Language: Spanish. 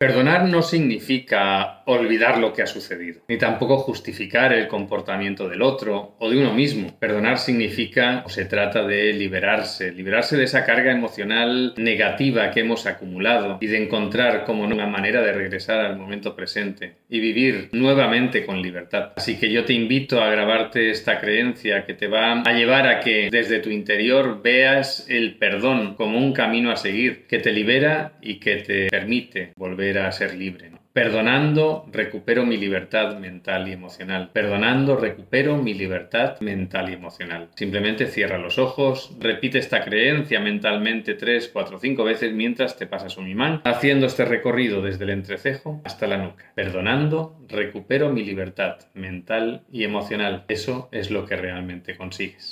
Perdonar no significa olvidar lo que ha sucedido, ni tampoco justificar el comportamiento del otro o de uno mismo. Perdonar significa o se trata de liberarse, liberarse de esa carga emocional negativa que hemos acumulado y de encontrar como una manera de regresar al momento presente y vivir nuevamente con libertad. Así que yo te invito a grabarte esta creencia que te va a llevar a que desde tu interior veas el perdón como un camino a seguir que te libera y que te permite volver a ser libre. Perdonando, recupero mi libertad mental y emocional. Perdonando, recupero mi libertad mental y emocional. Simplemente cierra los ojos, repite esta creencia mentalmente tres, cuatro, cinco veces mientras te pasas un imán, haciendo este recorrido desde el entrecejo hasta la nuca. Perdonando, recupero mi libertad mental y emocional. Eso es lo que realmente consigues.